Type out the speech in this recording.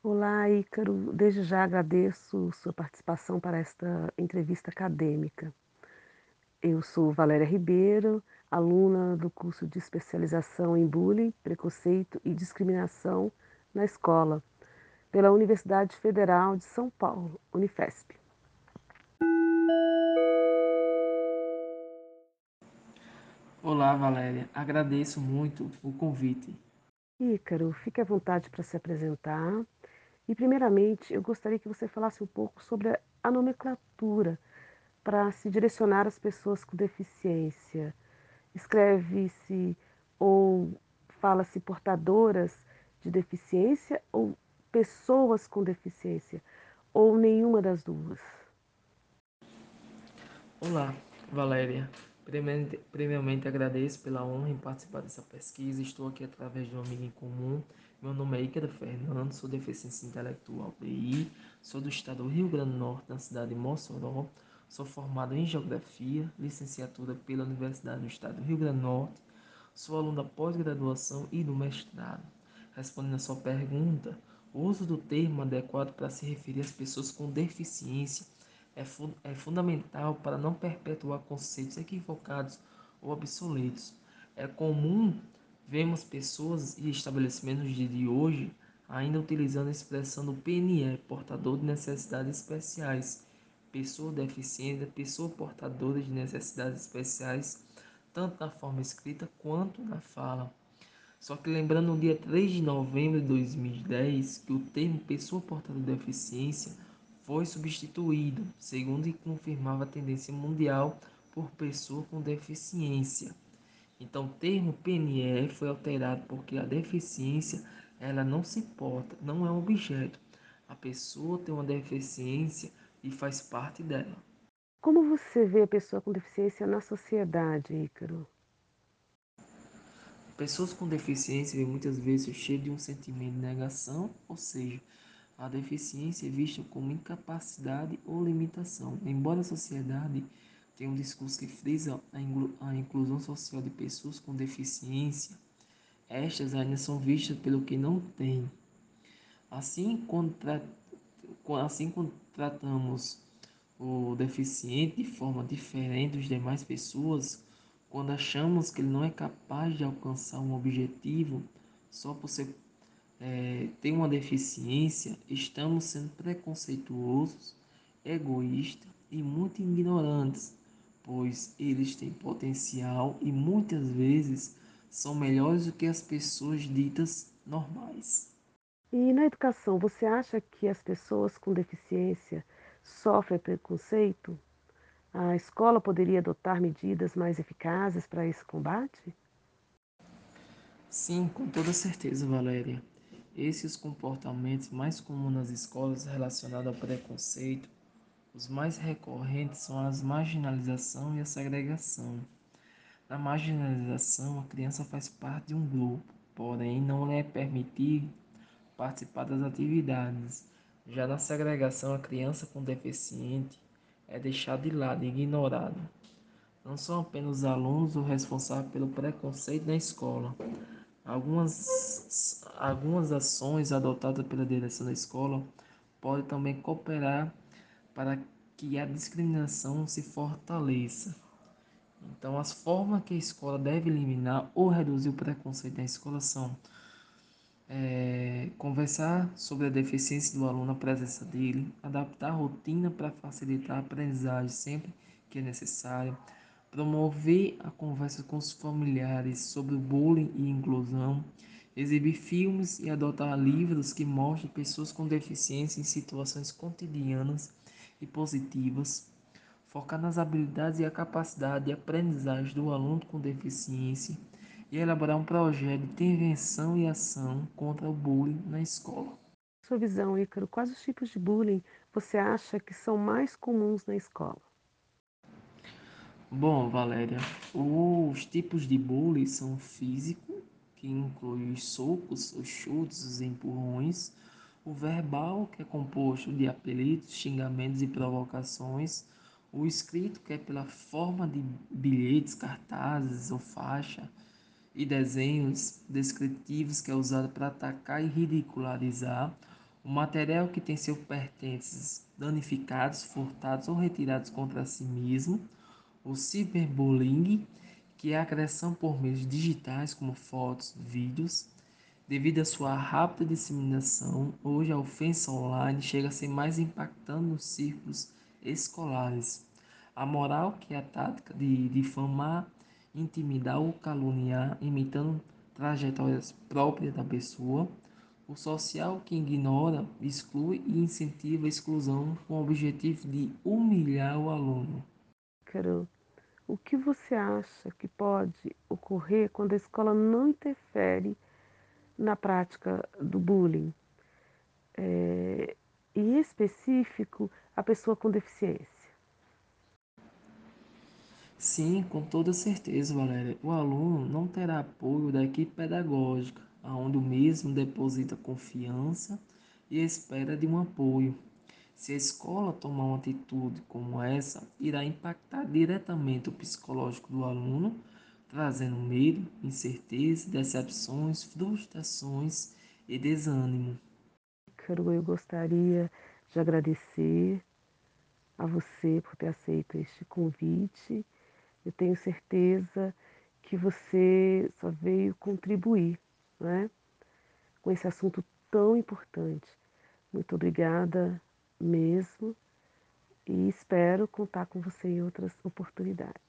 Olá, Ícaro. Desde já agradeço sua participação para esta entrevista acadêmica. Eu sou Valéria Ribeiro, aluna do curso de especialização em bullying, preconceito e discriminação na escola, pela Universidade Federal de São Paulo, Unifesp. Olá, Valéria. Agradeço muito o convite. Ícaro, fique à vontade para se apresentar. E, primeiramente, eu gostaria que você falasse um pouco sobre a nomenclatura para se direcionar às pessoas com deficiência. Escreve-se ou fala-se portadoras de deficiência ou pessoas com deficiência, ou nenhuma das duas? Olá, Valéria. Primeiramente, agradeço pela honra em participar dessa pesquisa. Estou aqui através de um amigo em comum. Meu nome é Ícaro Fernando, sou deficiência intelectual DI, sou do estado do Rio Grande do Norte, na cidade de Mossoró. Sou formado em Geografia, licenciatura pela Universidade do Estado do Rio Grande do Norte. Sou aluno da pós-graduação e do mestrado. Respondendo a sua pergunta, o uso do termo adequado para se referir às pessoas com deficiência é, fu é fundamental para não perpetuar conceitos equivocados ou obsoletos. É comum vermos pessoas e estabelecimentos de hoje ainda utilizando a expressão do PNE, portador de necessidades especiais, pessoa deficiente, pessoa portadora de necessidades especiais, tanto na forma escrita quanto na fala. Só que lembrando no dia 3 de novembro de 2010 que o termo pessoa portadora de deficiência foi substituído, segundo e confirmava a tendência mundial por pessoa com deficiência. Então, o termo PNE foi alterado porque a deficiência ela não se porta, não é um objeto. A pessoa tem uma deficiência e faz parte dela. Como você vê a pessoa com deficiência na sociedade, Ícaro? Pessoas com deficiência muitas vezes cheias de um sentimento de negação, ou seja, a deficiência é vista como incapacidade ou limitação. Embora a sociedade tenha um discurso que frisa a inclusão social de pessoas com deficiência, estas ainda são vistas pelo que não têm. Assim, quando, tra assim, quando tratamos o deficiente de forma diferente dos demais pessoas, quando achamos que ele não é capaz de alcançar um objetivo só por ser é, tem uma deficiência, estamos sendo preconceituosos, egoístas e muito ignorantes, pois eles têm potencial e muitas vezes são melhores do que as pessoas ditas normais. E na educação, você acha que as pessoas com deficiência sofrem preconceito? A escola poderia adotar medidas mais eficazes para esse combate? Sim, com toda certeza, Valéria. Esses comportamentos mais comuns nas escolas relacionados ao preconceito, os mais recorrentes são a marginalização e a segregação. Na marginalização, a criança faz parte de um grupo, porém não lhe é permitido participar das atividades. Já na segregação, a criança com deficiente é deixada de lado, ignorada. Não são apenas os alunos os responsáveis pelo preconceito na escola, Algumas, algumas ações adotadas pela direção da escola podem também cooperar para que a discriminação se fortaleça. Então, as formas que a escola deve eliminar ou reduzir o preconceito na escola são é, conversar sobre a deficiência do aluno na presença dele, adaptar a rotina para facilitar a aprendizagem sempre que é necessário, promover a conversa com os familiares sobre o bullying e inclusão, exibir filmes e adotar livros que mostrem pessoas com deficiência em situações cotidianas e positivas, focar nas habilidades e a capacidade de aprendizagem do aluno com deficiência e elaborar um projeto de intervenção e ação contra o bullying na escola. Sua visão, Ícaro, quais os tipos de bullying você acha que são mais comuns na escola? Bom, Valéria, os tipos de bullying são físico, que inclui os socos, os chutes, os empurrões, o verbal, que é composto de apelidos, xingamentos e provocações, o escrito, que é pela forma de bilhetes, cartazes ou faixa, e desenhos descritivos, que é usado para atacar e ridicularizar, O material que tem seus pertences danificados, furtados ou retirados contra si mesmo, o ciberbullying, que é a agressão por meios digitais como fotos, vídeos. Devido à sua rápida disseminação, hoje a ofensa online chega a ser mais impactante nos círculos escolares. A moral, que é a tática de difamar, intimidar ou caluniar, imitando trajetórias próprias da pessoa. O social, que ignora, exclui e incentiva a exclusão com o objetivo de humilhar o aluno. Carol, o que você acha que pode ocorrer quando a escola não interfere na prática do bullying? É, em específico, a pessoa com deficiência. Sim, com toda certeza, Valéria. O aluno não terá apoio da equipe pedagógica, onde o mesmo deposita confiança e espera de um apoio. Se a escola tomar uma atitude como essa, irá impactar diretamente o psicológico do aluno, trazendo medo, incerteza, decepções, frustrações e desânimo. Carol, eu gostaria de agradecer a você por ter aceito este convite. Eu tenho certeza que você só veio contribuir né, com esse assunto tão importante. Muito obrigada mesmo e espero contar com você em outras oportunidades.